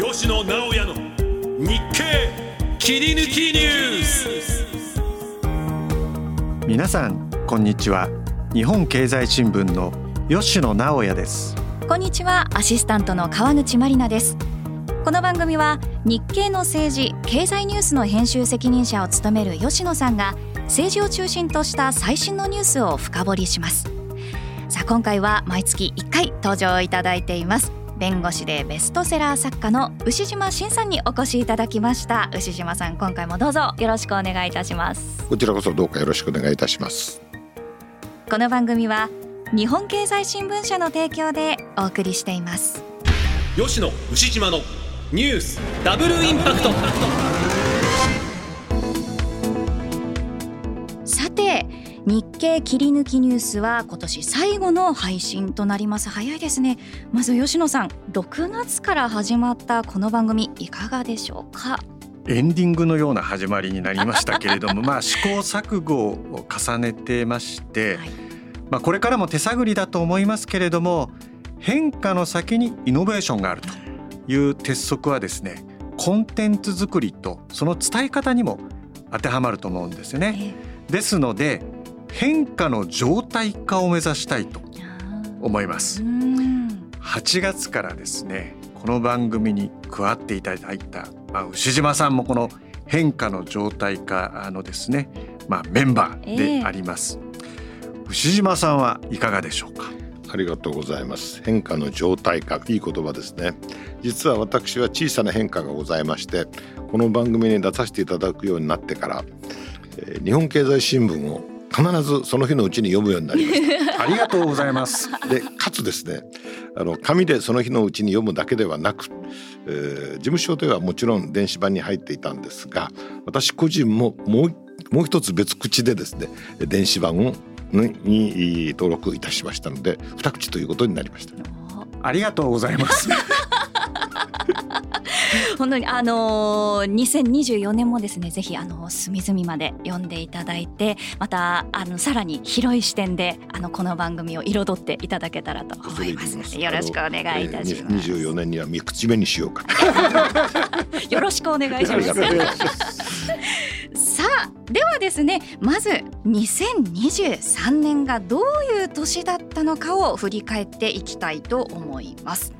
吉野直哉の日経切り抜きニュース皆さんこんにちは。日本経済新聞の吉野直哉です。こんにちは。アシスタントの川口真理奈です。この番組は日経の政治経済ニュースの編集責任者を務める吉野さんが政治を中心とした最新のニュースを深掘りします。さあ今回は毎月1回登場いただいています。弁護士でベストセラー作家の牛島真さんにお越しいただきました。牛島さん今回もどうぞよろしくお願いいたします。こちらこそどうかよろしくお願いいたします。この番組は日本経済新聞社の提供でお送りしています。吉野牛島のニュースダブルインパクト日経切り抜きニュースは今年最後の配信となります。早いですね。まず吉野さん6月から始まったこの番組いかがでしょうか？エンディングのような始まりになりましたけれども まあ試行錯誤を重ねてまして、はい、まあこれからも手探りだと思いますけれども変化の先にイノベーションがあるという鉄則はですねコンテンツ作りとその伝え方にも当てはまると思うんですよね。ですので変化の状態化を目指したいと思います。8月からですねこの番組に加わっていただいた、まあ、牛島さんもこの変化の状態化のですね、まあ、メンバーであります、えー、牛島さんはいかがでしょうか？ありがとうございます。変化の状態化いい言葉ですね。実は私は小さな変化がございましてこの番組に出させていただくようになってから、えー、日本経済新聞を必ずその日のうちに読むようになりました。ありがとうございます。でかつですねあの紙でその日のうちに読むだけではなく、えー、事務所ではもちろん電子版に入っていたんですが私個人ももうもう一つ別口でですね電子版をに登録いたしましたので二口ということになりました。ありがとうございます 本当にあのー、2024年もですねぜひあの隅々まで読んでいただいてまたあのさらに広い視点であのこの番組を彩っていただけたらと思いますよろしくお願いいたします。24年には三口目にしようか よろしくお願いします。さあではですねまず2023年がどういう年だったのかを振り返っていきたいと思います。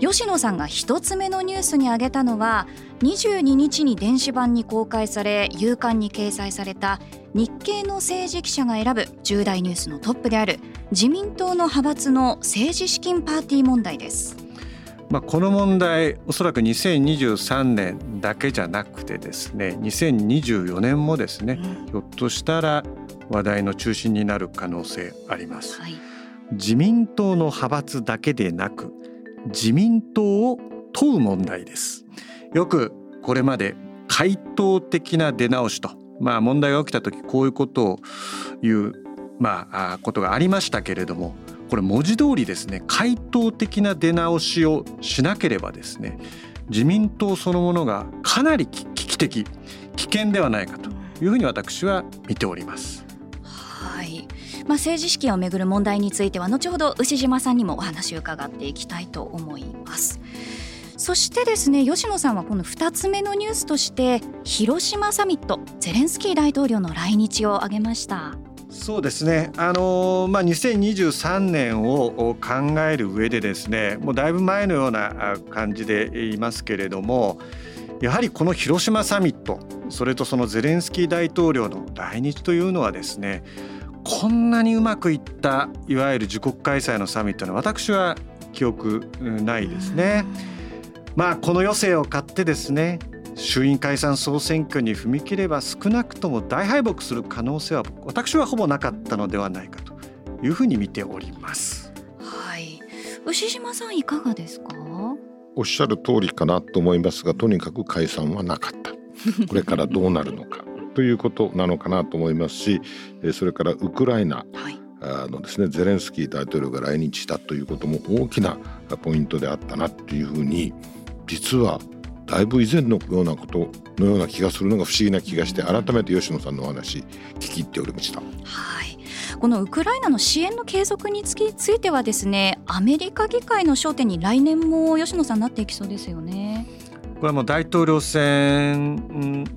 吉野さんが一つ目のニュースに挙げたのは22日に電子版に公開され夕刊に掲載された日経の政治記者が選ぶ重大ニュースのトップである自民党の派閥の政治資金パーティー問題です。まあ、この問題おそらく2023年だけじゃなくてですね2024年もですね、うん、ひょっとしたら話題の中心になる可能性あります。はい、自民党の派閥だけでなく自民党を問う問題ですよくこれまで回答的な出直しとまあ問題が起きた時こういうことを言うまあことがありましたけれどもこれ文字通りですね回答的な出直しをしなければですね自民党そのものがかなり危機的危険ではないかというふうに私は見ております。はいまあ、政治資金をめぐる問題については後ほど牛島さんにもお話を伺っていきたいと思います。そしてですね吉野さんはこの2つ目のニュースとして広島サミットゼレンスキー大統領の来日を挙げました。そうですね、あのまあ、2023年を考える上でですねもうだいぶ前のような感じでいますけれどもやはりこの広島サミットそれとそのゼレンスキー大統領の来日というのはですねこんなにうまくいったいわゆる自国開催のサミットの私は記憶ないですね。まあこの余生を買ってですね衆院解散総選挙に踏み切れば少なくとも大敗北する可能性は私はほぼなかったのではないかというふうに見ております。はい、牛島さんいかがですか？おっしゃる通りかなと思いますがとにかく解散はなかった。これからどうなるのかということなのかなと思いますしそれからウクライナ、あのですね、ゼレンスキー大統領が来日したということも大きなポイントであったなというふうに実はだいぶ以前のようなことのような気がするのが不思議な気がして改めて吉野さんのお話聞き入っておりました。はいこのウクライナの支援の継続についてはですねアメリカ議会の焦点に来年も吉野さんなっていきそうですよね。これはもう大統領選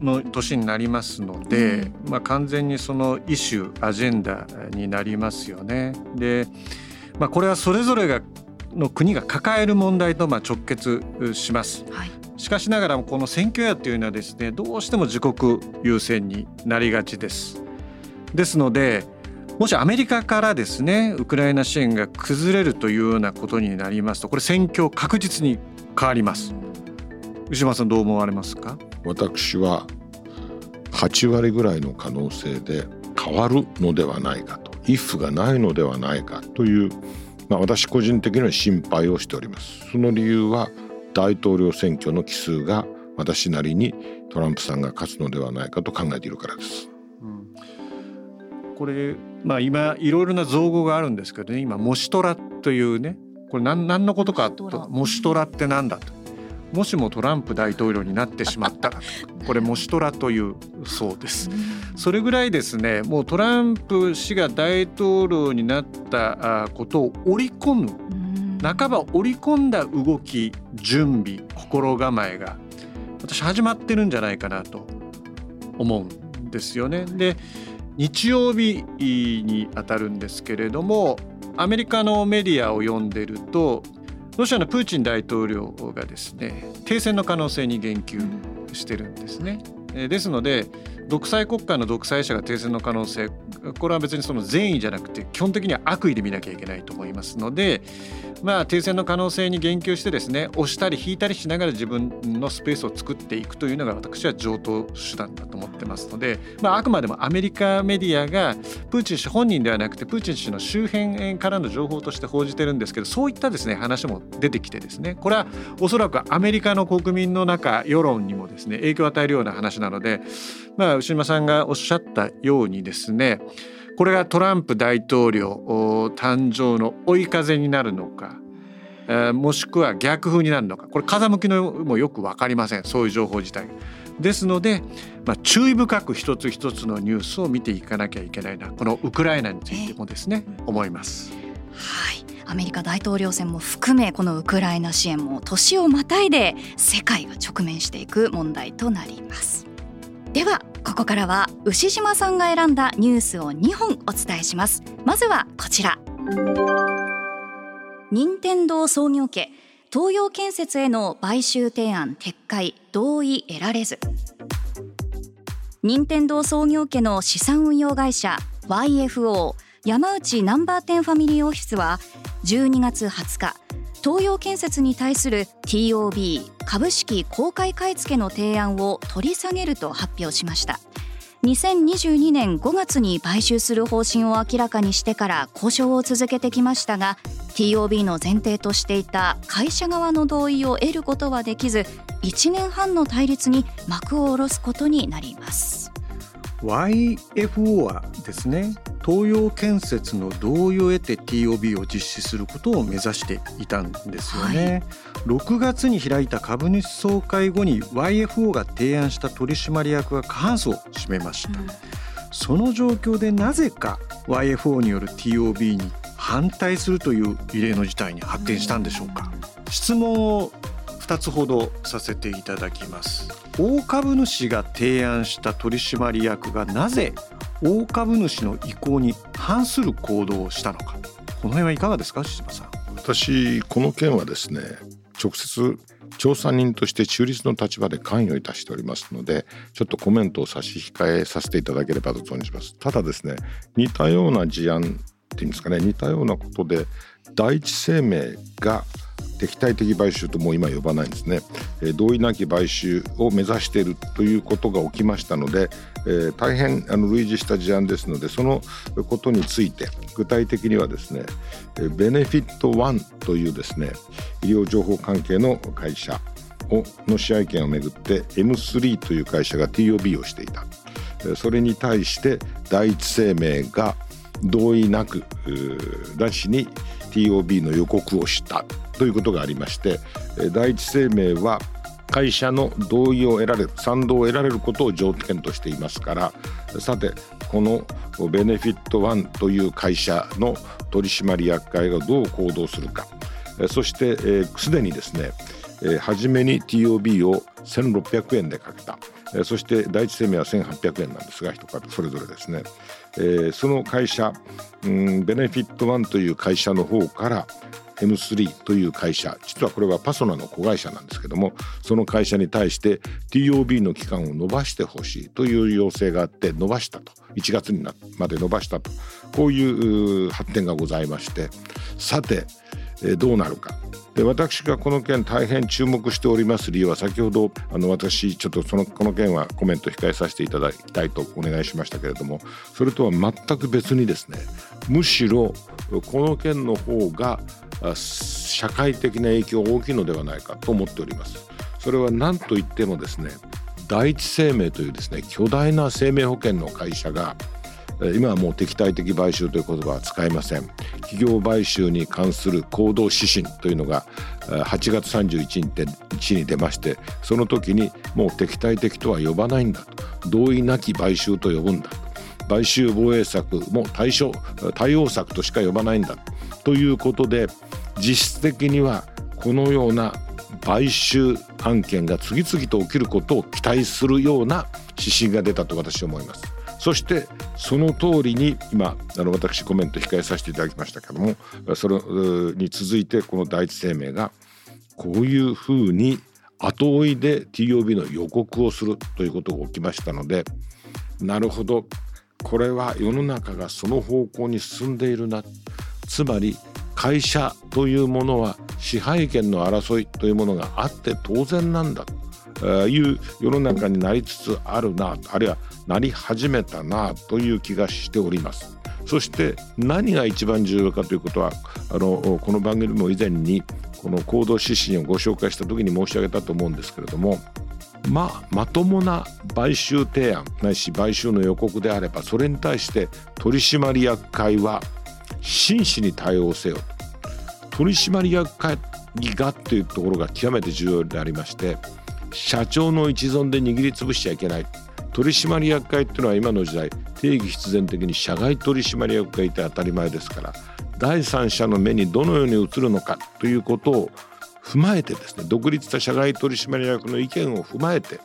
の年になりますので、うん、まあ、完全にそのイシュアジェンダになりますよね。で、まあ、これはそれぞれがの国が抱える問題とまあ直結します。はいしかしながらもこの選挙やというのはですねどうしても自国優先になりがちです。ですのでもしアメリカからですねウクライナ支援が崩れるというようなことになりますとこれ戦況確実に変わります。牛間さんどう思われますか？私は8割ぐらいの可能性で変わるのではないかと。if がないのではないかという、まあ、私個人的には心配をしております。その理由は大統領選挙の奇数が私なりにトランプさんが勝つのではないかと考えているからです。うん、これまあ今いろいろな造語があるんですけどね。今モシトラというね。これ何何のことかと。モシトラって何だともしもトランプ大統領になってしまったら これモシトラというそうです。それぐらいですねもうトランプ氏が大統領になったことを織り込む半ば織り込んだ動き準備心構えが私始まってるんじゃないかなと思うんですよね。で日曜日にあたるんですけれどもアメリカのメディアを読んでるとロシアのプーチン大統領がですね停戦の可能性に言及してるんですね。ですので独裁国家の独裁者が停戦の可能性これは別にその善意じゃなくて基本的には悪意で見なきゃいけないと思いますのでまあ停戦の可能性に言及してですね押したり引いたりしながら自分のスペースを作っていくというのが私は上等手段だと思ってますので、まあ、あくまでもアメリカメディアがプーチン氏本人ではなくてプーチン氏の周辺からの情報として報じてるんですけどそういったですね話も出てきてですねこれはおそらくアメリカの国民の中世論にもですね影響を与えるような話なのでまあ牛島さんがおっしゃったようにですねこれがトランプ大統領誕生の追い風になるのか、えー、もしくは逆風になるのかこれ風向きのもよく分かりませんそういう情報自体。ですので、まあ、注意深く一つ一つのニュースを見ていかなきゃいけないなこのウクライナについてもですね、思います。はい。アメリカ大統領選も含めこのウクライナ支援も年をまたいで世界が直面していく問題となりますではここからは牛島さんが選んだニュースを2本お伝えします。まずはこちら。任天堂創業家東洋建設への買収提案撤回同意得られず。任天堂創業家の資産運用会社 YFO 山内ナンバー10ファミリーオフィスは12月20日東洋建設に対する TOB 株式公開買い付けの提案を取り下げると発表しました。2022年5月に買収する方針を明らかにしてから交渉を続けてきましたが TOB の前提としていた会社側の同意を得ることはできず1年半の対立に幕を下ろすことになります。YFO はですね東洋建設の同意を得て TOB を実施することを目指していたんですよね、はい、6月に開いた株主総会後に YFO が提案した取締役が過半数を占めました、うん、その状況でなぜか YFO による TOB に反対するという異例の事態に発展したんでしょうか、うん、質問を2つほどさせていただきます。大株主が提案した取締役がなぜ大株主の意向に反する行動をしたのか。この辺はいかがですか志島さん。私この件はですね直接調査人として中立の立場で関与いたしておりますのでちょっとコメントを差し控えさせていただければと存じます。ただですね似たような事案っていうんですかね似たようなことで第一生命が敵対的買収ともう今呼ばないんですね、えー、同意なき買収を目指しているということが起きましたので、えー、大変あの類似した事案ですのでそのことについて具体的にはですねベネフィットワンというですね医療情報関係の会社の試合権をめぐって M3 という会社が TOB をしていた。それに対して第一生命が同意なくなしに TOB の予告をした。ということがありまして第一生命は会社の同意を得られる賛同を得られることを条件としていますからさてこのベネフィットワンという会社の取締役会がどう行動するかそしてすで、にですね初めに TOB を1600円でかけたそして第一生命は1800円なんですが一方それぞれですね、その会社、ベネフィットワンという会社の方から M3 という会社実はこれはパソナの子会社なんですけどもその会社に対して TOB の期間を延ばしてほしいという要請があって延ばしたと。1月になまで延ばしたと。こういう発展がございまして。さてどうなるか。で私がこの件大変注目しております理由は先ほどあの私ちょっとそのこの件はコメント控えさせていただきたいとお願いしましたけれどもそれとは全く別にですねむしろこの件の方が社会的な影響が大きいのではないかと思っております。それは何といってもですね第一生命というですね巨大な生命保険の会社が今はもう敵対的買収という言葉は使いません。企業買収に関する行動指針というのが8月31日に出ましてその時にもう敵対的とは呼ばないんだと。同意なき買収と呼ぶんだ。買収防衛策も対象対応策としか呼ばないんだということで実質的にはこのような買収案件が次々と起きることを期待するような指針が出たと私は思います。そしてその通りに今あの私コメント控えさせていただきましたけどもそれに続いてこの第一生命がこういうふうに後追いで TOB の予告をするということが起きましたのでなるほどこれは世の中がその方向に進んでいるなつまり会社というものは支配権の争いというものがあって当然なんだという世の中になりつつあるなあるいはなり始めたなという気がしております。そして何が一番重要かということはあのこの番組も以前にこの行動指針をご紹介した時に申し上げたと思うんですけれどもまあまともな買収提案ないし買収の予告であればそれに対して取締役会は真摯に対応せよ。取締役会議がというところが極めて重要でありまして社長の一存で握りつぶしちゃいけない。取締役会っていうのは今の時代定義必然的に社外取締役会って当たり前ですから第三者の目にどのように映るのかということを踏まえてですね独立した社外取締役の意見を踏まえて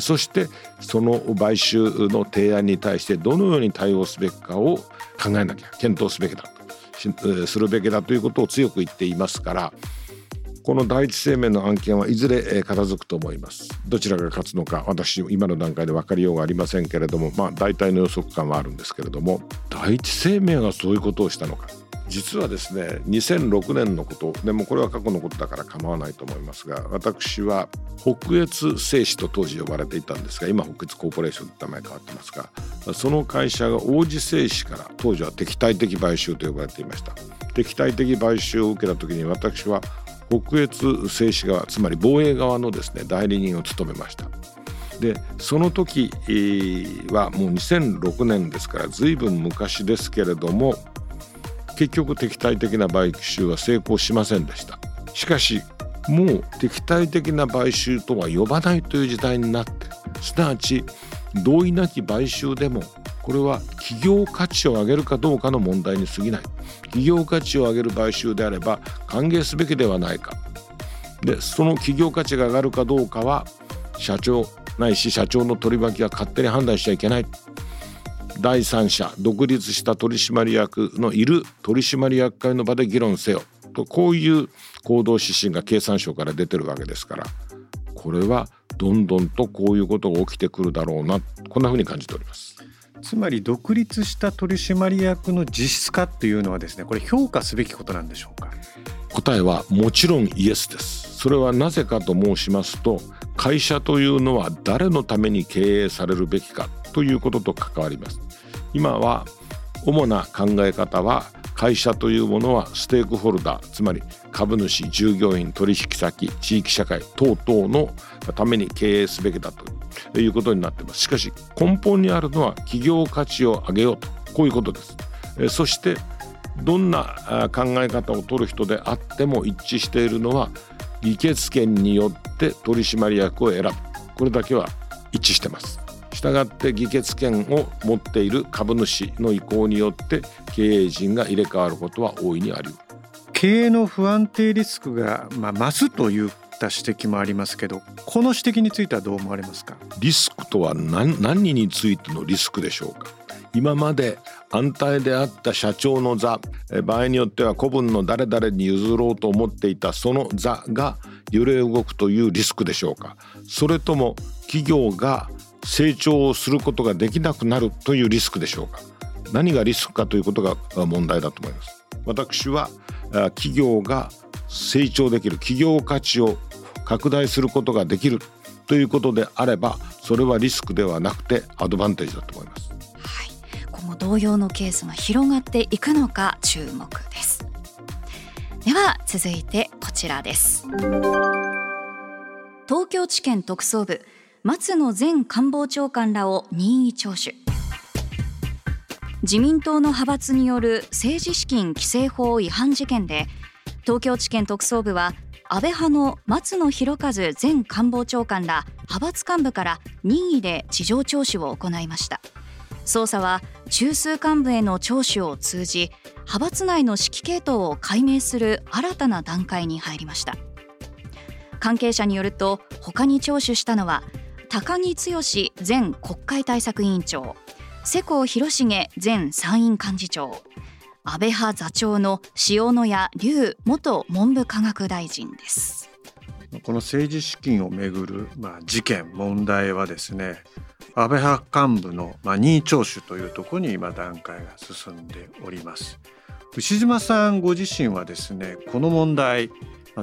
そしてその買収の提案に対してどのように対応すべきかを考えなきゃ検討すべきだとするべきだということを強く言っていますからこの第一生命の案件はいずれ片付くと思います。どちらが勝つのか私今の段階で分かりようがありませんけれどもまあ大体の予測感はあるんですけれども第一生命がそういうことをしたのか。実はですね2006年のことでもこれは過去のことだから構わないと思いますが私は北越製紙と当時呼ばれていたんですが今北越コーポレーションって名前変わってますがその会社が王子製紙から当時は敵対的買収と呼ばれていました。敵対的買収を受けた時に私は北越製紙側つまり防衛側のですね代理人を務めました。でその時はもう2006年ですから随分昔ですけれども結局敵対的な買収は成功しませんでした。しかしもう敵対的な買収とは呼ばないという時代になってすなわち同意なき買収でもこれは企業価値を上げるかどうかの問題に過ぎない。企業価値を上げる買収であれば歓迎すべきではないか。でその企業価値が上がるかどうかは社長ないし社長の取り巻きが勝手に判断しちゃいけない。第三者独立した取締役のいる取締役会の場で議論せよ。とこういう行動指針が経産省から出てるわけですから。これはどんどんとこういうことが起きてくるだろうな。こんなふうに感じております。つまり独立した取締役の実質化っていうのはですねこれ評価すべきことなんでしょうか？答えはもちろんイエスです。それはなぜかと申しますと会社というのは誰のために経営されるべきかということと関わります今は主な考え方は会社というものはステークホルダーつまり株主従業員取引先地域社会等々のために経営すべきだということになってます。しかし根本にあるのは企業価値を上げようと。こういうことです。そしてどんな考え方を取る人であっても一致しているのは議決権によって取締役を選ぶ。これだけは一致してます。したがって議決権を持っている株主の意向によって経営陣が入れ替わることは大いにあり経営の不安定リスクが、まあ、増すといった指摘もありますけどこの指摘についてはどう思われますか？リスクとは何何についてのリスクでしょうか？今まで安泰であった社長の座場合によっては古文の誰々に譲ろうと思っていたその座が揺れ動くというリスクでしょうか？それとも企業が成長をすることができなくなるというリスクでしょうか？何がリスクかということが問題だと思います。私は企業が成長できる企業価値を拡大することができるということであればそれはリスクではなくてアドバンテージだと思います。はい。今後同様のケースが広がっていくのか注目です。では続いてこちらです。東京地検特捜部。松野前官房長官らを任意聴取。自民党の派閥による政治資金規正法違反事件で東京地検特捜部は安倍派の松野博一前官房長官ら派閥幹部から任意で事情聴取を行いました。捜査は中枢幹部への聴取を通じ派閥内の指揮系統を解明する新たな段階に入りました。関係者によると他に聴取したのは高木剛前国会対策委員長世耕弘成前参院幹事長安倍派座長の塩谷隆元文部科学大臣です。この政治資金をめぐる、まあ、事件問題はですね安倍派幹部の、まあ、任意聴取というところに今段階が進んでおります。牛島さんご自身はですねこの問題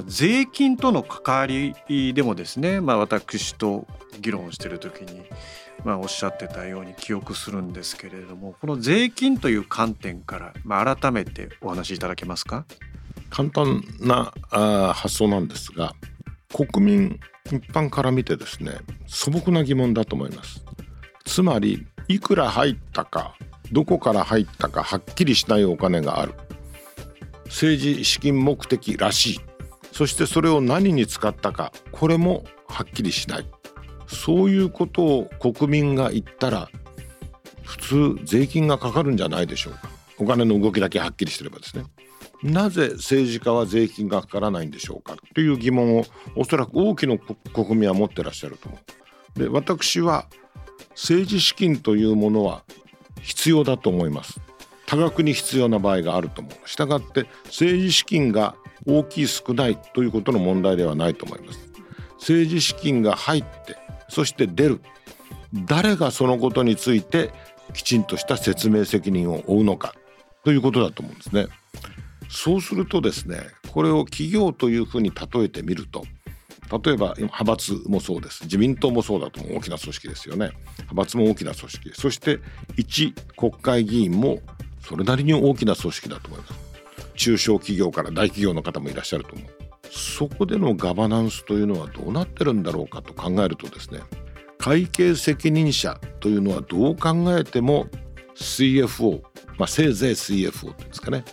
税金との関わりでもですね、まあ、私と議論してる時に、まあ、おっしゃってたように記憶するんですけれどもこの税金という観点から、まあ、改めてお話しいただけますか？簡単なあ発想なんですが国民一般から見てですね素朴な疑問だと思います。つまりいくら入ったかどこから入ったかはっきりしないお金がある。政治資金目的らしい。そしてそれを何に使ったかこれもはっきりしない。そういうことを国民が言ったら普通税金がかかるんじゃないでしょうか。お金の動きだけはっきりしてればですね。なぜ政治家は税金がかからないんでしょうか。という疑問をおそらく多くの国民は持ってらっしゃると思う。で私は政治資金というものは必要だと思います。多額に必要な場合があると思う。したがって政治資金が大きい少ないということの問題ではないと思います。政治資金が入ってそして出る。誰がそのことについてきちんとした説明責任を負うのかということだと思うんですね。そうするとですねこれを企業というふうに例えてみると例えば派閥もそうです。自民党もそうだと大きな組織ですよね。派閥も大きな組織。そして一国会議員もそれなりに大きな組織だと思います。中小企業から大企業の方もいらっしゃると思う。そこでのガバナンスというのはどうなってるんだろうかと考えるとですね会計責任者というのはどう考えても CFO、まあ、せいぜい CFO っていうんですかね。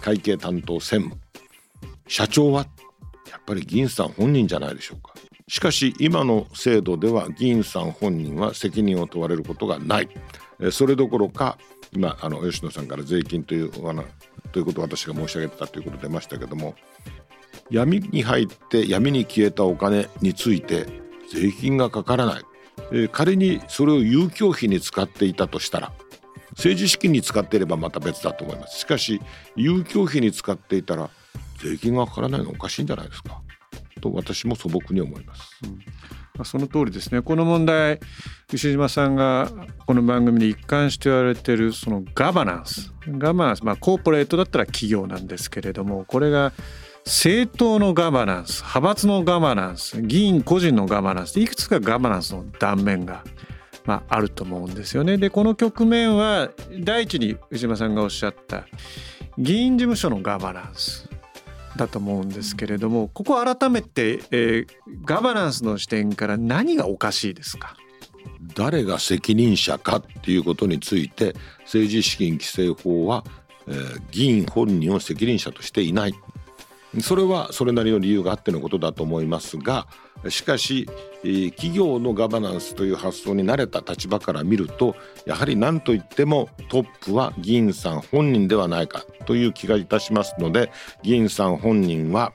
会計担当専務。社長はやっぱり議員さん本人じゃないでしょうか。しかし今の制度では議員さん本人は責任を問われることがない。それどころか今あの吉野さんから税金というお話ということを私が申し上げてたということ出ましたけども闇に入って闇に消えたお金について税金がかからない、えー、仮にそれを遊興費に使っていたとしたら政治資金に使っていればまた別だと思います。しかし遊興費に使っていたら税金がかからないのおかしいんじゃないですか。と私も素朴に思います。うん。その通りですね。この問題牛島さんがこの番組で一貫して言われてるそのガバナンス。ガバナンスまあコーポレートだったら企業なんですけれどもこれが政党のガバナンス派閥のガバナンス議員個人のガバナンスいくつかガバナンスの断面が、まあ、あると思うんですよね。でこの局面は第一に牛島さんがおっしゃった議員事務所のガバナンス。だと思うんですけれどもここ改めて、えー、ガバナンスの視点から何がおかしいですか？誰が責任者かっていうことについて政治資金規正法は、えー、議員本人を責任者としていない。それはそれなりの理由があってのことだと思いますがしかし企業のガバナンスという発想に慣れた立場から見るとやはり何といってもトップは議員さん本人ではないかという気がいたしますので議員さん本人は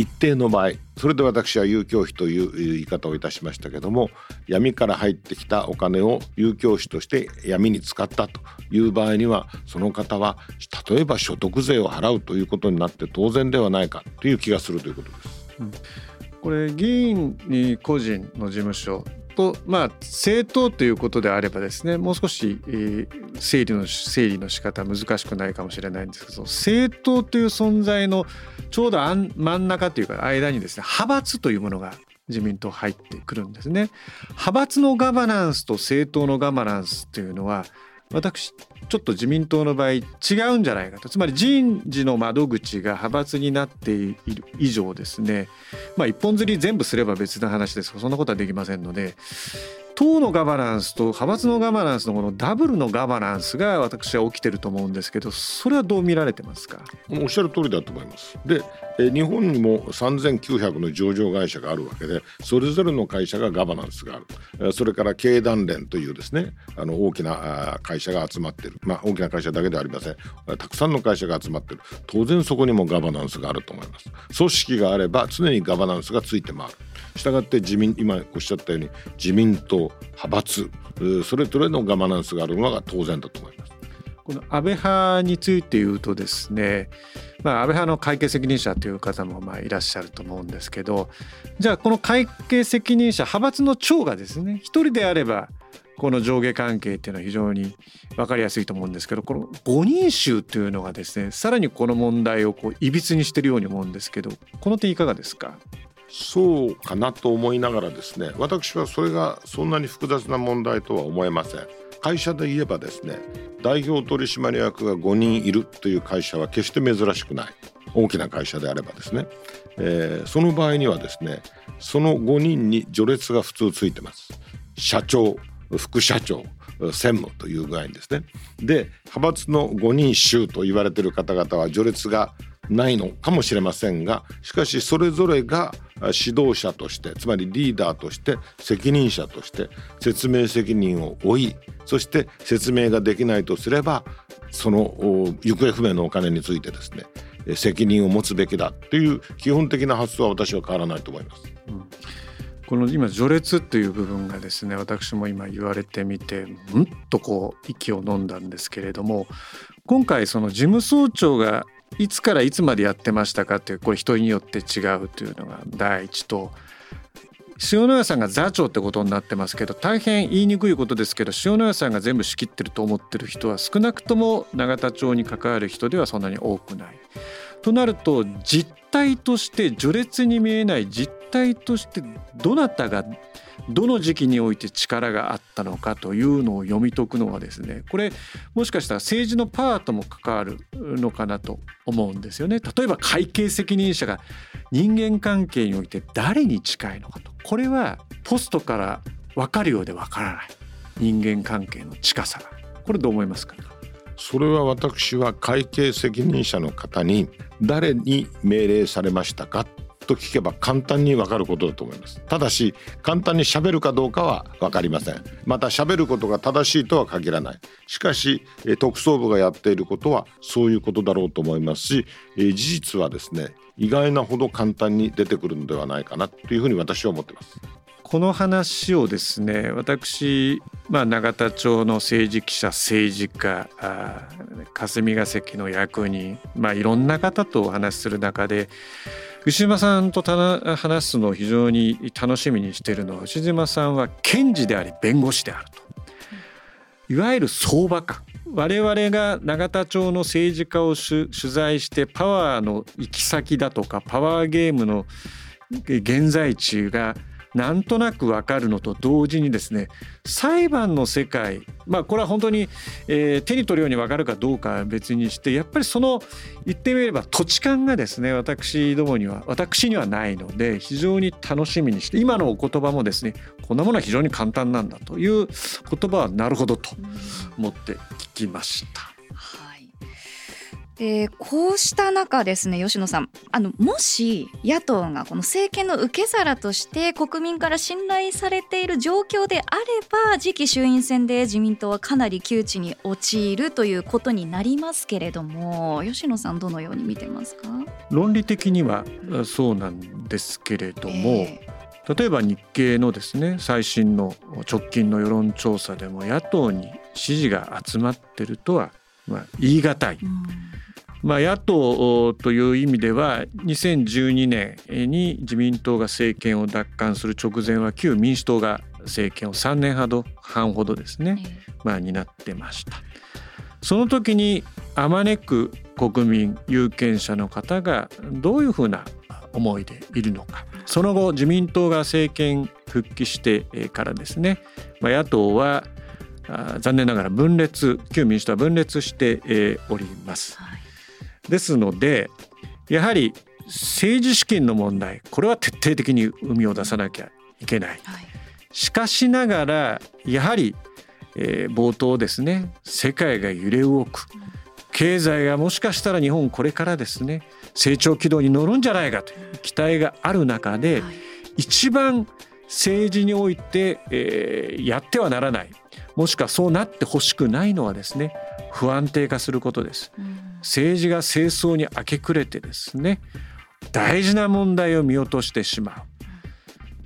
一定の場合それで私は遊興費という言い方をいたしましたけども闇から入ってきたお金を遊興費として闇に使ったという場合にはその方は例えば所得税を払うということになって当然ではないかという気がするということです。うんこれ議員に個人の事務所と、まあ、政党ということであればですねもう少し、えー、整理の整理の仕方難しくないかもしれないんですけど政党という存在のちょうど真ん中というか間にですね派閥というものが自民党入ってくるんですね。派閥のガバナンスと政党のガバナンスというのは私ちょっと自民党の場合違うんじゃないかと。つまり人事の窓口が派閥になっている以上ですね。まあ一本釣り全部すれば別の話ですがそんなことはできませんので。党のガバナンスと派閥のガバナンスのこのダブルのガバナンスが私は起きてると思うんですけどそれはどう見られてますか？おっしゃる通りだと思います。で日本にも3900の上場会社があるわけでそれぞれの会社がガバナンスがある。それから経団連というですねあの大きな会社が集まってる。まあ大きな会社だけではありません。たくさんの会社が集まってる。当然そこにもガバナンスがあると思います。組織があれば常にガバナンスがついて回る。したがって自民今おっしゃったように自民党派閥それぞれのガバナンスがあるのが当然だと思います。この安倍派について言うとですね、まあ、安倍派の会計責任者という方もまあいらっしゃると思うんですけどじゃあこの会計責任者派閥の長がですね一人であればこの上下関係っていうのは非常に分かりやすいと思うんですけどこの5人衆というのがですねさらにこの問題をこういびつにしているように思うんですけどこの点いかがですか？そうかなと思いながらですね私はそれがそんなに複雑な問題とは思えません。会社で言えばですね代表取締役が5人いるという会社は決して珍しくない。大きな会社であればですね、えー、その場合にはですねその5人に序列が普通ついてます。社長副社長専務という具合にですね。で派閥の5人衆と言われてる方々は序列がないのかもしれませんがしかしそれぞれが指導者としてつまりリーダーとして責任者として説明責任を負いそして説明ができないとすればその行方不明のお金についてですね責任を持つべきだという基本的な発想は私は変わらないと思います。うんこの今序列という部分がですね私も今言われてみてうんとこう息を飲んだんですけれども今回その事務総長がいつからいつまでやってましたかっていうこれ人によって違うというのが第一と塩谷さんが座長ってことになってますけど大変言いにくいことですけど塩谷さんが全部仕切ってると思ってる人は少なくとも永田町に関わる人ではそんなに多くない。となると実態として序列に見えない実態としてどなたがどの時期において力があったのかというのを読み解くのはですねこれもしかしたら政治のパートも関わるのかなと思うんですよね。例えば会計責任者が人間関係において誰に近いのかと。これはポストから分かるようで分からない。人間関係の近さが。これどう思いますか？それは私は会計責任者の方に誰に命令されましたか？と聞けば簡単にわかることだと思います。ただし簡単に喋るかどうかは分かりません。また喋ることが正しいとは限らない。しかし特捜部がやっていることはそういうことだろうと思いますし事実はですね意外なほど簡単に出てくるのではないかなというふうに私は思ってます。この話をですね私、まあ、永田町の政治記者政治家霞が関の役人、まあ、いろんな方とお話しする中で牛島さんと話すのを非常に楽しみにしているのは牛島さんは検事であり弁護士であると。いわゆる相場感我々が永田町の政治家を取材してパワーの行き先だとかパワーゲームの現在地がなんとなくわかるのと同時にですね裁判の世界まあこれは本当に、えー、手に取るようにわかるかどうかは別にしてやっぱりその言ってみれば土地勘がですね私どもには私にはないので非常に楽しみにして今のお言葉もですねこんなものは非常に簡単なんだという言葉はなるほどと思って聞きました。はいでこうした中ですね吉野さん。あのもし野党がこの政権の受け皿として国民から信頼されている状況であれば次期衆院選で自民党はかなり窮地に陥るということになりますけれども吉野さんどのように見てますか？論理的にはそうなんですけれども、えー、例えば日経のですね最新の直近の世論調査でも野党に支持が集まってるとはまあ言い難い。うんまあ、野党という意味では2012年に自民党が政権を奪還する直前は旧民主党が政権を3年半ほどですね、まあ、担ってました。その時にあまねく国民有権者の方がどういうふうな思いでいるのかその後自民党が政権復帰してからですね、まあ、野党は残念ながら分裂旧民主党は分裂しております。はいですのでやはり政治資金の問題これは徹底的に生みを出さなきゃいけない。はい、しかしながらやはり、えー、冒頭ですね世界が揺れ動く経済がもしかしたら日本これからですね成長軌道に乗るんじゃないかという期待がある中で、はい、一番政治において、えー、やってはならないもしくはそうなってほしくないのはですね不安定化することです。政治が清掃に明け暮れてですね大事な問題を見落としてしまう。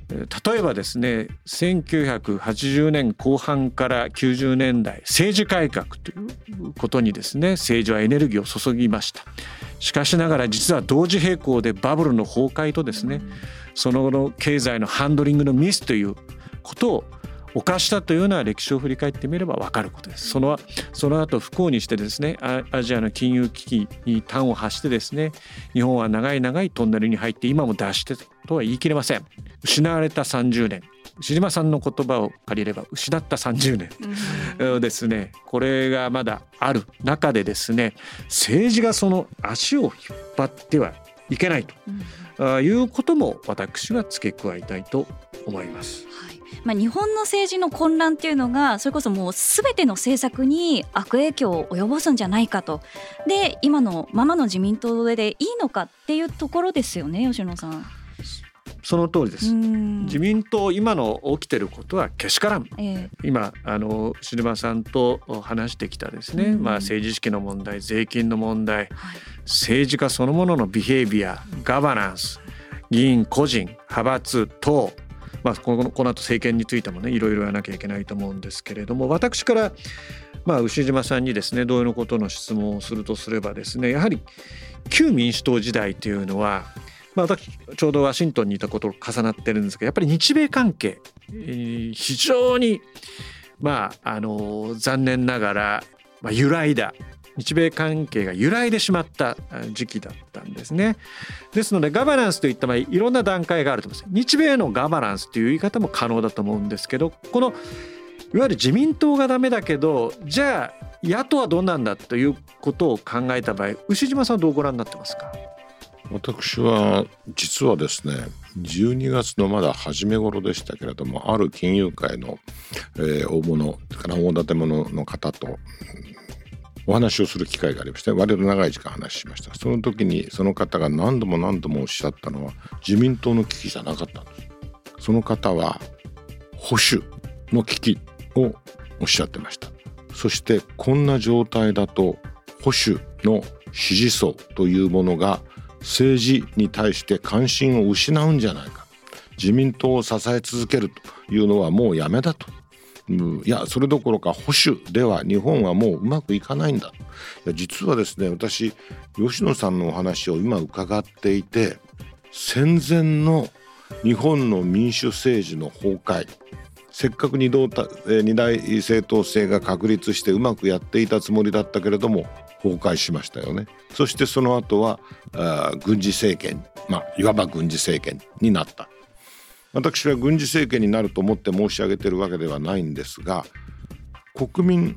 例えばですね1980年後半から90年代政治改革ということにですね政治はエネルギーを注ぎましたしかしながら実は同時並行でバブルの崩壊とですねその後の経済のハンドリングのミスということを犯したというような歴史を振り返ってみれば分かることです。そのその後不幸にしてですねアジアの金融危機に端を発してですね日本は長い長いトンネルに入って今も脱してとは言い切れません。失われた30年牛島さんの言葉を借りれば失った30年ですねこれがまだある中でですね政治がその足を引っ張ってはいけないということも私は付け加えたいと思います。はいまあ、日本の政治の混乱っていうのがそれこそもう全ての政策に悪影響を及ぼすんじゃないかとで今のままの自民党でいいのかっていうところですよね吉野さん。その通りです。自民党今の起きてることはけしからん。えー、今あのシルバさんと話してきたですね。まあ政治意識の問題、税金の問題、はい、政治家そのもののビヘイビア、ガバナンス、議員個人、派閥等まあ、このこの後政権についてもねいろいろ言わなきゃいけないと思うんですけれども私から、まあ、牛島さんにですね同様のことの質問をするとすればですねやはり旧民主党時代というのはまあ、私ちょうどワシントンにいたことと重なってるんですがやっぱり日米関係、非常にまああの残念ながら、まあ、揺らいだ日米関係が揺らいでしまった時期だったんですね。ですのでガバナンスといったまあいろんな段階があると思います。日米のガバナンスという言い方も可能だと思うんですけどこのいわゆる自民党がダメだけどじゃあ野党はどうなんだということを考えた場合牛島さんどうご覧になってますか？私は実はですね12月のまだ初め頃でしたけれどもある金融界の、えー、大物から大建物の方とお話をする機会がありまして割と長い時間話しました。その時にその方が何度も何度もおっしゃったのは自民党の危機じゃなかったんです。その方は保守の危機をおっしゃってました。そしてこんな状態だと保守の支持層というものが政治に対して関心を失うんじゃないか。自民党を支え続けるというのはもうやめだと。うん。いやそれどころか保守では日本はもううまくいかないんだ。いや実はですね私吉野さんのお話を今伺っていて戦前の日本の民主政治の崩壊せっかく二大二大政党制が確立してうまくやっていたつもりだったけれども崩壊しましたよね。そしてその後は軍事政権まあいわば軍事政権になった。私は軍事政権になると思って申し上げているわけではないんですが国民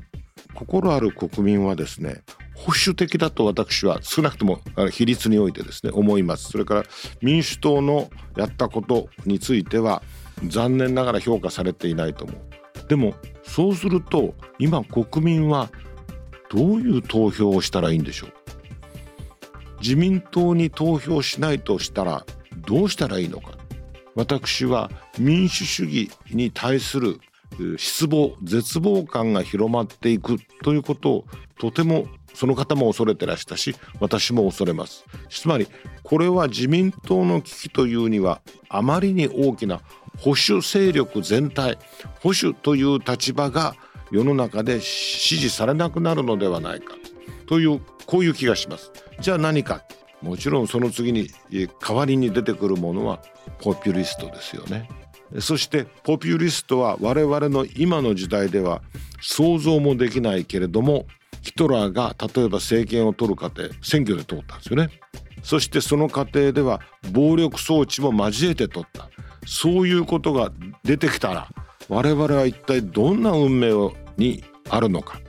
心ある国民はですね保守的だと私は少なくとも比率においてですね思います。それから民主党のやったことについては残念ながら評価されていないと思う。でもそうすると今国民はどういう投票をしたらいいんでしょう。自民党に投票しないとしたらどうしたらいいのか。私は民主主義に対する失望絶望感が広まっていくということをとてもその方も恐れてらしたし私も恐れます。つまりこれは自民党の危機というにはあまりに大きな保守勢力全体保守という立場が世の中で支持されなくなるのではないかというこういう気がします。じゃあ何かもちろんその次に代わりに出てくるものはポピュリストですよね。そしてポピュリストは我々の今の時代では想像もできないけれどもヒトラーが例えば政権を取る過程選挙で通ったんですよね。そしてその過程では暴力装置も交えて取った。そういうことが出てきたら我々は一体どんな運命にあるのか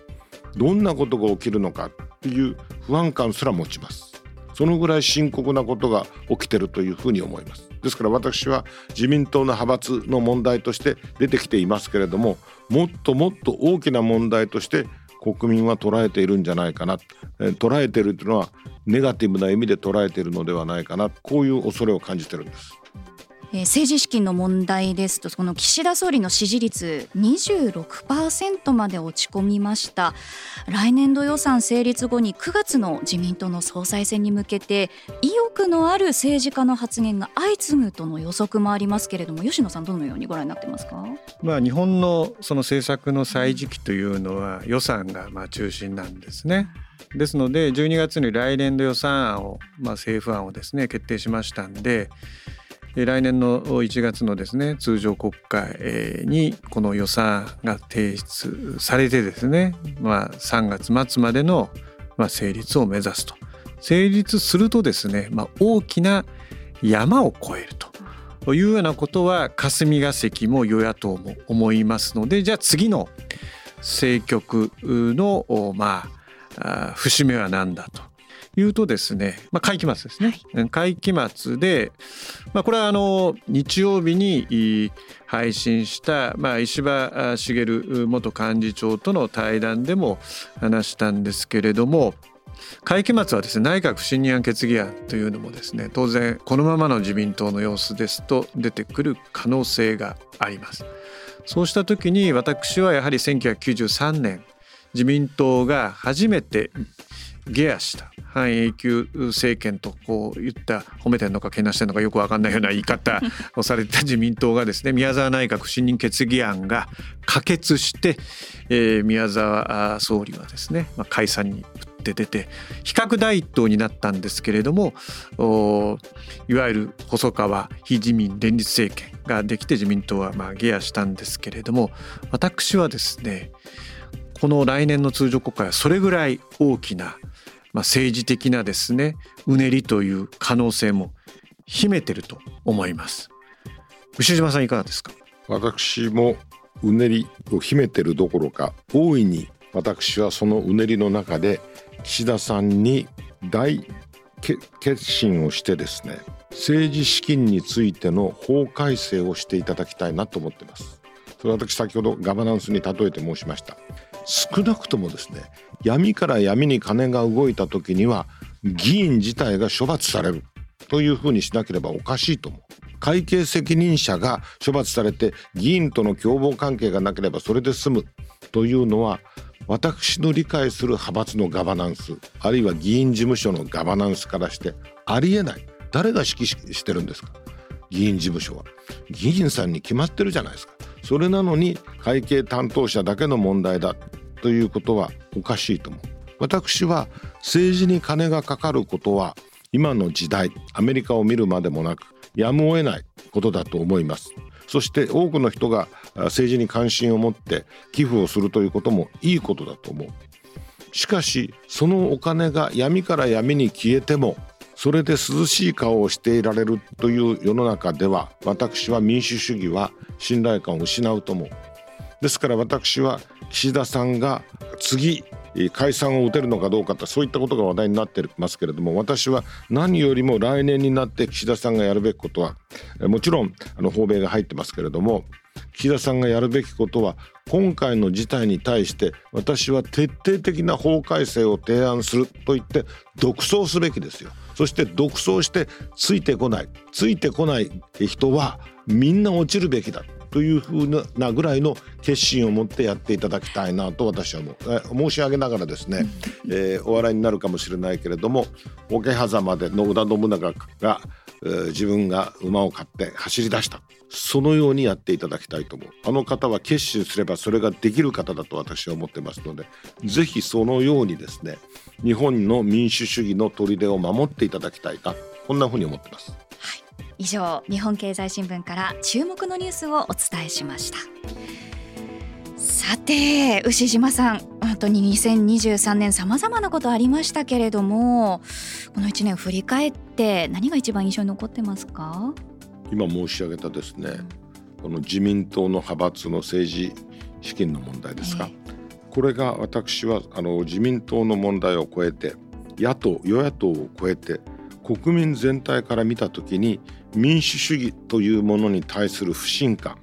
どんなことが起きるのかという不安感すら持ちます。そのぐらい深刻なことが起きてるというふうに思います。ですから私は自民党の派閥の問題として出てきていますけれどももっともっと大きな問題として国民は捉えているんじゃないかな。捉えているというのはネガティブな意味で捉えているのではないかな。こういう恐れを感じてるんです。えー、政治資金の問題ですとこの岸田総理の支持率26%まで落ち込みました来年度予算成立後に9月の自民党の総裁選に向けて意欲のある政治家の発言が相次ぐとの予測もありますけれども吉野さんどのようにご覧になってますか、まあ、日本のその政策の歳時期というのは予算がまあ中心なんですね。ですので12月に来年度予算案を、まあ、政府案をですね決定しましたんで来年の1月のですね通常国会にこの予算が提出されてですね、まあ、3月末までの成立を目指すと。成立するとですね、まあ、大きな山を越えると。いうようなことは霞が関も与野党も思いますのでじゃあ次の政局のまあ節目は何だと。いうとですね、まあ、会期末ですね、はい、会期末で、まあ、これはあの日曜日に配信した、まあ、石破茂元幹事長との対談でも話したんですけれども会期末はですね内閣不信任案決議案というのもですね当然このままの自民党の様子ですと出てくる可能性があります。そうした時に私はやはり1993年自民党が初めて下野した半永久政権とこう言った褒めてるのかけなしてるのかよく分かんないような言い方 をされた自民党がですね宮沢内閣不信任決議案が可決して、えー、宮沢総理はですね、まあ、解散に打って出て比較第一党になったんですけれどもいわゆる細川非自民連立政権ができて自民党はまあ下野したんですけれども私はですねこの来年の通常国会はそれぐらい大きなまあ、政治的なですねうねりという可能性も秘めてると思います。牛島さんいかがですか？私もうねりを秘めてるどころか大いに私はそのうねりの中で岸田さんに大決心をしてですね政治資金についての法改正をしていただきたいなと思ってます。それは私先ほどガバナンスに例えて申しました。少なくともですね闇から闇に金が動いた時には議員自体が処罰される。というふうにしなければおかしいと思う。会計責任者が処罰されて議員との共謀関係がなければそれで済む。というのは私の理解する派閥のガバナンスあるいは議員事務所のガバナンスからしてありえない。誰が指揮してるんですか？議員事務所は。議員さんに決まってるじゃないですか。それなのに会計担当者だけの問題だ。ということはおかしいと思う。私は政治に金がかかることは今の時代アメリカを見るまでもなくやむを得ないことだと思います。そして多くの人が政治に関心を持って寄付をするということもいいことだと思う。しかしそのお金が闇から闇に消えてもそれで涼しい顔をしていられるという世の中では私は民主主義は信頼感を失うと思う。ですから私は岸田さんが次解散を打てるのかどうかってそういったことが話題になってますけれども私は何よりも来年になって岸田さんがやるべきことはもちろんあの訪米が入ってますけれども岸田さんがやるべきことは今回の事態に対して私は徹底的な法改正を提案すると言って独走すべきですよ。そして独走してついてこないついてこない人はみんな落ちるべきだ。というふうなぐらいの決心を持ってやっていただきたいなと私は思う。申し上げながらですね、えー、お笑いになるかもしれないけれども桶狭間で野田信長が、えー、自分が馬を買って走り出した。そのようにやっていただきたいと思う。あの方は決心すればそれができる方だと私は思ってますのでぜひそのようにですね日本の民主主義の砦を守っていただきたいなこんなふうに思ってます。以上日本経済新聞から注目のニュースをお伝えしました。さて牛島さん本当に2023年さまざまなことありましたけれどもこの1年振り返って何が一番印象に残ってますか？今申し上げたですねこの自民党の派閥の政治資金の問題ですか、えー、これが私はあの自民党の問題を超えて野党与野党を超えて国民全体から見た時に民主主義というものに対する不信感。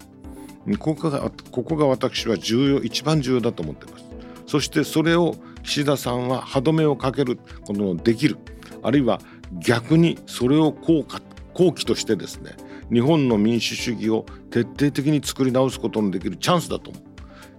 ここがここが私は重要一番重要だと思っています。そしてそれを岸田さんは歯止めをかけることのできる。あるいは逆にそれを効果後期としてですね日本の民主主義を徹底的に作り直すことのできるチャンスだと思う。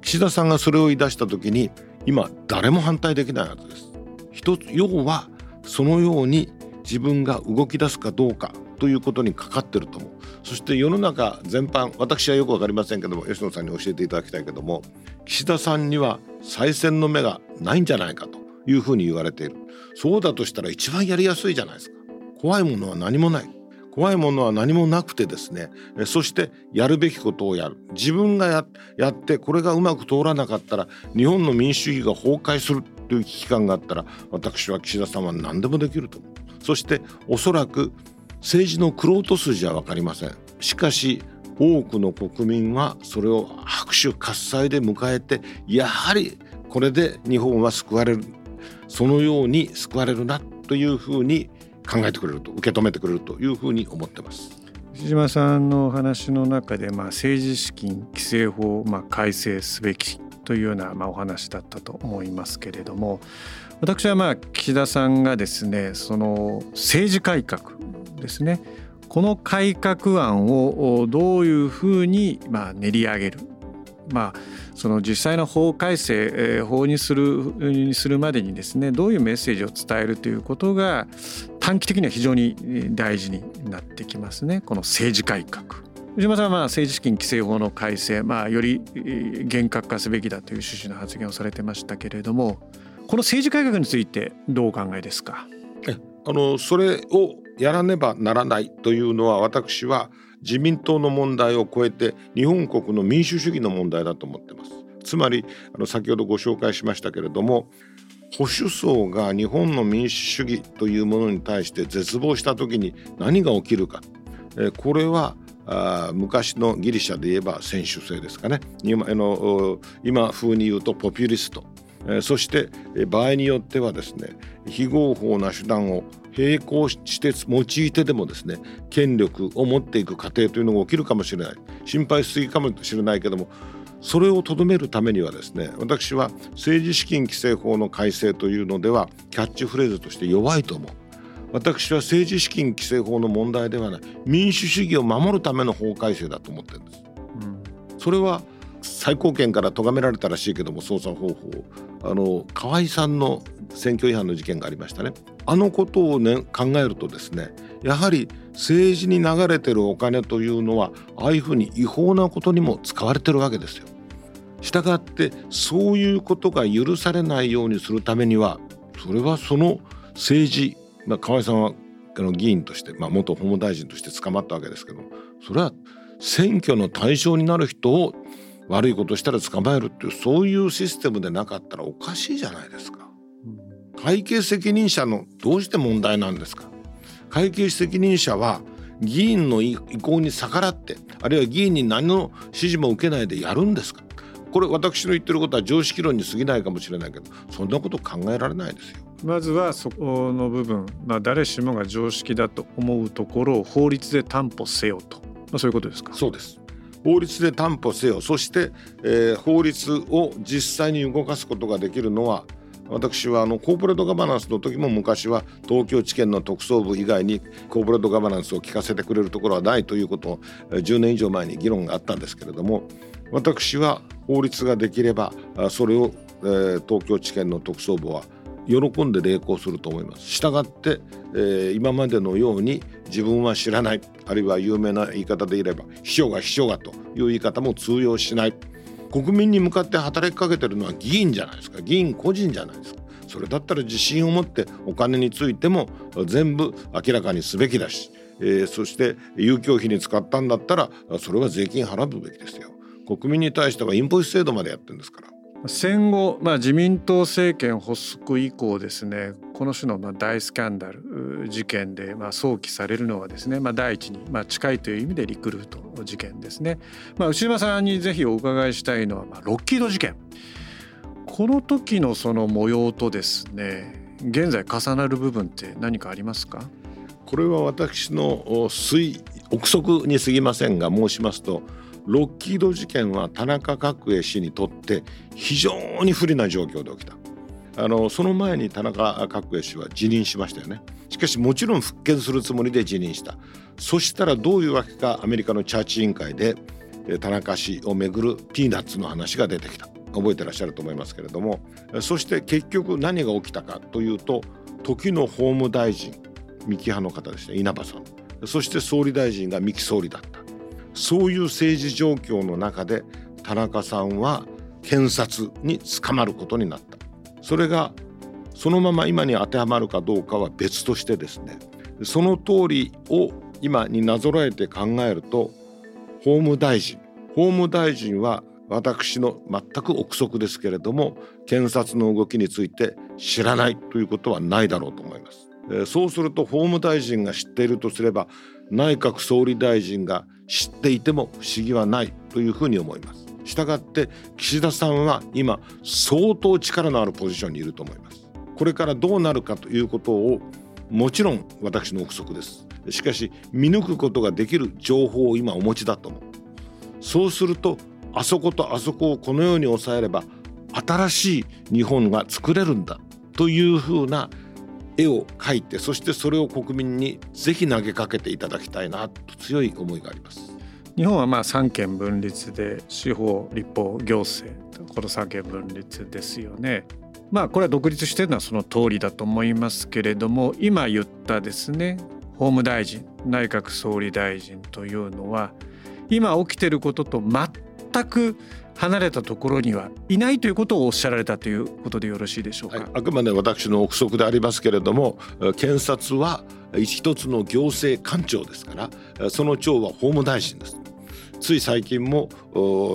岸田さんがそれを言い出した時に今誰も反対できないはずです。一つ要はそのように自分が動き出すかどうかということにかかってると思う。そして世の中全般私はよく分かりませんけども吉野さんに教えていただきたいけども岸田さんには再選の目がないんじゃないかというふうに言われている。そうだとしたら一番やりやすいじゃないですか。怖いものは何もない。怖いものは何もなくてですね。そしてやるべきことをやる。自分がややってこれがうまく通らなかったら日本の民主主義が崩壊する。という危機感があったら私は岸田さんは何でもできると。思うそしておそらく政治の玄人筋は分かりません。しかし多くの国民はそれを拍手喝采で迎えてやはりこれで日本は救われる。そのように救われるなというふうに考えてくれると受け止めてくれるというふうに思ってます。石島さんのお話の中で、まあ、政治資金規正法をまあ改正すべきというようなまあお話だったと思いますけれども私はまあ岸田さんがですねその政治改革ですねこの改革案をどういうふうにまあ練り上げるまあ、その実際の法改正法にするにするまでにですねどういうメッセージを伝えるということが短期的には非常に大事になってきますねこの政治改革。藤島さんはまあ政治資金規正法の改正、まあ、より厳格化すべきだという趣旨の発言をされてましたけれどもこの政治改革についてどうお考えですか？あのそれをやらねばならないというのは私は自民党の問題を超えて日本国の民主主義の問題だと思ってます。つまりあの先ほどご紹介しましたけれども保守層が日本の民主主義というものに対して絶望した時に何が起きるか、えこれはあ昔のギリシャで言えば選手制ですかね。今あの今風に言うとポピュリスト。そして場合によってはですね非合法な手段を並行して用いてでもですね権力を持っていく過程というのが起きるかもしれない。心配しすぎかもしれないけどもそれをとどめるためにはですね私は政治資金規正法の改正というのではキャッチフレーズとして弱いと思う。私は政治資金規正法の問題ではない。民主主義を守るための法改正だと思ってるんです、うん、それは最高検から咎められたらしいけども捜査方法あの河合さんの選挙違反の事件がありましたね。あのことをね考えるとですねやはり政治に流れてるお金というのはああいうふうに違法なことにも使われてるわけですよ。したがってそういうことが許されないようにするためにはそれはその政治、ま、河合さんはあの議員として、まあ、元法務大臣として捕まったわけですけどそれは選挙の対象になる人を悪いことしたら捕まえるっていうそういうシステムでなかったらおかしいじゃないですか。会計責任者のどうして問題なんですか会計責任者は議員の意向に逆らってあるいは議員に何の指示も受けないでやるんですかこれ私の言ってることは常識論に過ぎないかもしれないけどそんなこと考えられないですよ。まずはそこの部分、まあ、誰しもが常識だと思うところを法律で担保せよと、まあ、そういうことですか？そうです。法律で担保せよ。そして、えー、法律を実際に動かすことができるのは私はあのコーポレートガバナンスの時も昔は東京地検の特捜部以外にコーポレートガバナンスを聞かせてくれるところはないということを10年以上前に議論があったんですけれども私は法律ができればそれを、東京地検の特捜部は喜んで励行すると思います。したがって、えー、今までのように自分は知らないあるいは有名な言い方で言えば秘書が秘書がという言い方も通用しない。国民に向かって働きかけてるのは議員じゃないですか。議員個人じゃないですか。それだったら自信を持ってお金についても全部明らかにすべきだし、えー、そして遊興費に使ったんだったらそれは税金払うべきですよ。国民に対してはインボイス制度までやってるんですから。戦後、まあ、自民党政権発足以降ですねこの種のまあ大スキャンダル事件でまあ想起されるのはですね、まあ、第一にまあ近いという意味でリクルート事件ですね、まあ、内島さんにぜひお伺いしたいのはまあロッキード事件。この時のその模様とですね現在重なる部分って何かありますか？これは私の推憶測に過ぎませんが申しますとロッキード事件は田中角栄氏にとって非常に不利な状況で起きた。あのその前に田中角栄氏は辞任しましたよね。しかしもちろん復権するつもりで辞任した。そしたらどういうわけかアメリカのチャーチ委員会で田中氏をめぐるピーナッツの話が出てきた。覚えてらっしゃると思いますけれども。そして結局何が起きたかというと時の法務大臣三木派の方ですね稲葉さん。そして総理大臣が三木総理だった。そういう政治状況の中で田中さんは検察に捕まることになった。それがそのまま今に当てはまるかどうかは別としてですね。その通りを今になぞらえて考えると法務大臣。法務大臣は私の全く憶測ですけれども検察の動きについて知らないということはないだろうと思います。そうすると法務大臣が知っているとすれば内閣総理大臣が知っていても不思議はないというふうに思います。したがって岸田さんは今相当力のあるポジションにいると思います。これからどうなるかということをもちろん私の憶測です。しかし見抜くことができる情報を今お持ちだと思う。そうするとあそことあそこをこのように抑えれば新しい日本が作れるんだというふうな絵を描いてそしてそれを国民にぜひ投げかけていただきたいなと強い思いがあります。日本はまあ三権分立で司法立法行政この三権分立ですよね。まあこれは独立してるのはその通りだと思いますけれども今言ったですね法務大臣内閣総理大臣というのは今起きていることと全く離れたところにはいないということをおっしゃられたということでよろしいでしょうか、はい、あくまで私の憶測でありますけれども検察は一つの行政官庁ですからその長は法務大臣ですつい最近も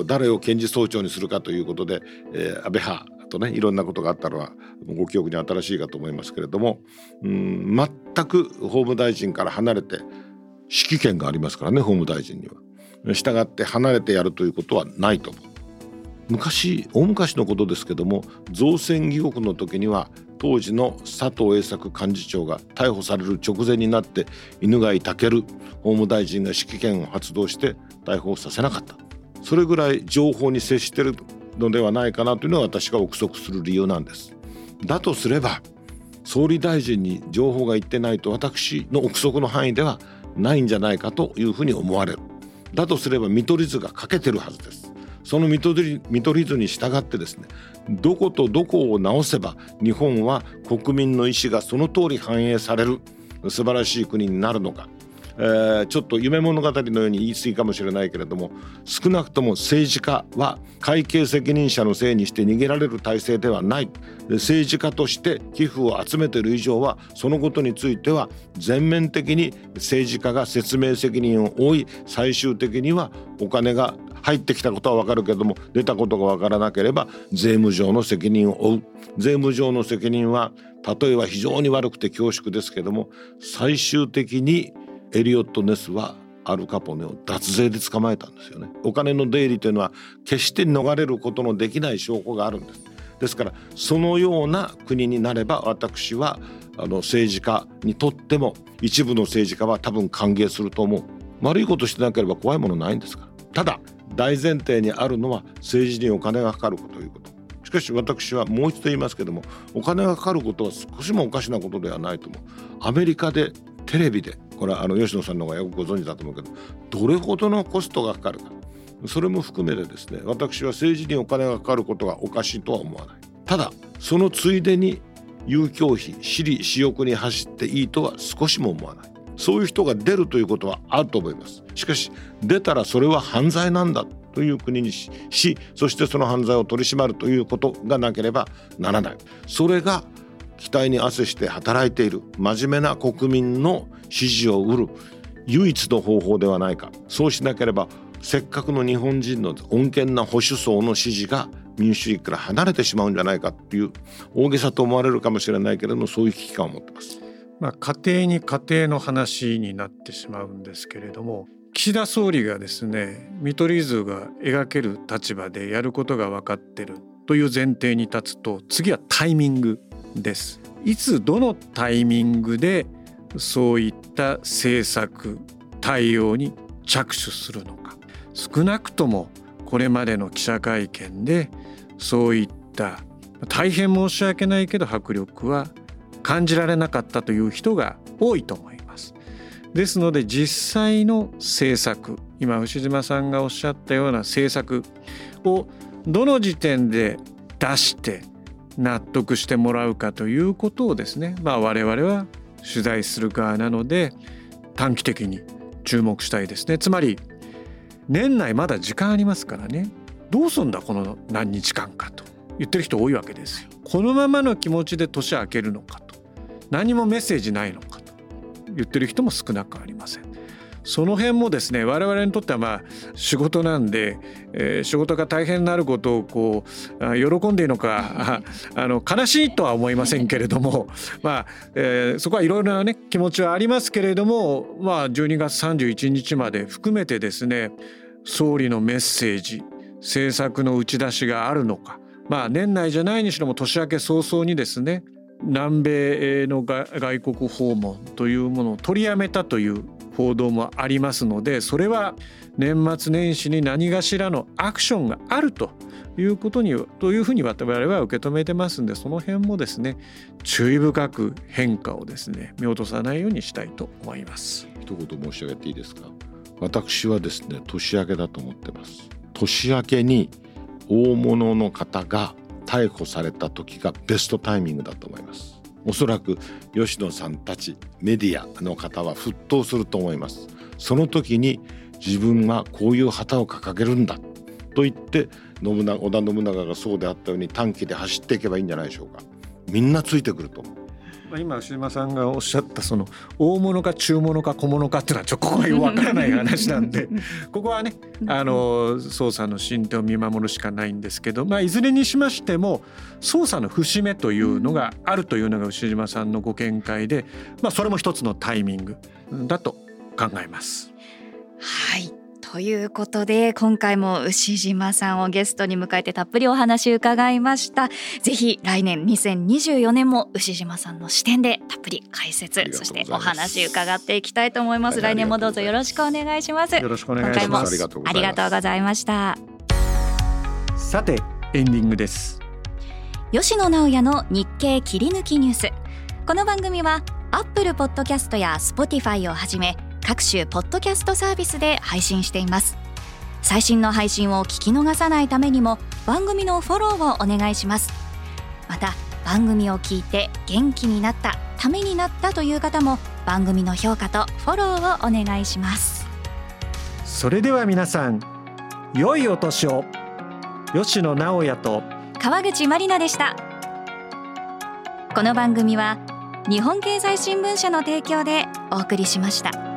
誰を検事総長にするかということで、えー、安倍派とねいろんなことがあったのはご記憶に新しいかと思いますけれどもうん全く法務大臣から離れて指揮権がありますからね法務大臣には。従って離れてやるということはないと思う。昔大昔のことですけども造船疑惑の時には当時の佐藤栄作幹事長が逮捕される直前になって犬飼武法務大臣が指揮権を発動して逮捕させなかった。それぐらい情報に接してるのではないかなというのが私が憶測する理由なんです。だとすれば総理大臣に情報が言ってないと私の憶測の範囲ではないんじゃないかというふうに思われる。だとすれば見取り図が欠けてるはずです。その見取り見取り図に従ってですねどことどこを直せば日本は国民の意思がその通り反映される素晴らしい国になるのか、えー、ちょっと夢物語のように言い過ぎかもしれないけれども少なくとも政治家は会計責任者のせいにして逃げられる体制ではない。政治家として寄付を集めている以上はそのことについては全面的に政治家が説明責任を負い最終的にはお金が入ってきたことは分かるけども出たことが分からなければ税務上の責任を負う。税務上の責任は例えば非常に悪くて恐縮ですけども最終的にエリオット・ネスはアルカポネを脱税で捕まえたんですよね。お金の出入りというのは決して逃れることのできない証拠があるんです。ですからそのような国になれば私はあの政治家にとっても一部の政治家は多分歓迎すると思う。悪いことしてなければ怖いものないんですから。ただ大前提にあるのは政治にお金がかかるということ。しかし私はもう一度言いますけどもお金がかかることは少しもおかしなことではないと思う。アメリカでテレビでこれはあの吉野さんの方がよくご存知だと思うけどどれほどのコストがかかるか。それも含めてですね私は政治にお金がかかることがおかしいとは思わない。ただそのついでに遊興費私利私欲に走っていいとは少しも思わない。そういう人が出るということはあると思います。しかし出たらそれは犯罪なんだという国にしそしてその犯罪を取り締まるということがなければならない。それが期待に汗して働いている真面目な国民の支持を得る唯一の方法ではないか。そうしなければせっかくの日本人の穏健な保守層の支持が民主主義から離れてしまうんじゃないかっていう大げさと思われるかもしれないけれどもそういう危機感を持ってます。まあ、家庭に家庭の話になってしまうんですけれども岸田総理がですね見取り図が描ける立場でやることが分かってるという前提に立つと次はタイミングです。いつどのタイミングでそういった政策対応に着手するのか。少なくともこれまでの記者会見でそういった大変申し訳ないけど迫力は感じられなかったという人が多いと思います。ですので実際の政策今牛島さんがおっしゃったような政策をどの時点で出して納得してもらうかということをですね、まあ、我々は取材する側なので短期的に注目したいですね。つまり年内まだ時間ありますからね。どうすんだこの何日間かと。言ってる人多いわけですよ。このままの気持ちで年明けるのか。何もメッセージないのかと言ってる人も少なくありません。その辺もですね我々にとってはまあ仕事なんで、えー、仕事が大変になることをこう喜んでいいのか あの悲しいとは思いませんけれども まあ、えー、そこはいろいろなね気持ちはありますけれどもまあ12月31日まで含めてですね総理のメッセージ政策の打ち出しがあるのかまあ年内じゃないにしろも年明け早々にですね南米の外国訪問というものを取りやめたという報道もありますのでそれは年末年始に何かしらのアクションがあるということにというふうに我々は受け止めてますんでその辺もですね注意深く変化をですね見落とさないようにしたいと思います。一言申し上げていいですか？私はですね年明けだと思ってます。年明けに大物の方が逮捕された時がベストタイミングだと思います。おそらく吉野さんたちメディアの方は沸騰すると思います。その時に自分はこういう旗を掲げるんだと言って信長織田信長がそうであったように短期で走っていけばいいんじゃないでしょうか。みんなついてくると思う。今牛島さんがおっしゃったその大物か中物か小物かっていうのはちょっとここがわからない話なんでここはねあの捜査の進展を見守るしかないんですけど、まあ、いずれにしましても捜査の節目というのがあるというのが牛島さんのご見解で、まあ、それも一つのタイミングだと考えます。はいということで今回も牛島さんをゲストに迎えてたっぷりお話伺いました。ぜひ来年2024年も牛島さんの視点でたっぷり解説そしてお話伺っていきたいと思います、はい、来年もどうぞよろしくお願いします。よろしくお願いします。ありがとうございました。さてエンディングです。吉野直也の日経切り抜きニュース。この番組は Apple Podcast や Spotify をはじめ各種ポッドキャストサービスで配信しています。最新の配信を聞き逃さないためにも番組のフォローをお願いします。また番組を聞いて元気になったためになったという方も番組の評価とフォローをお願いします。それでは皆さん良いお年を。吉野直也と。川口まりなでした。この番組は日本経済新聞社の提供でお送りしました。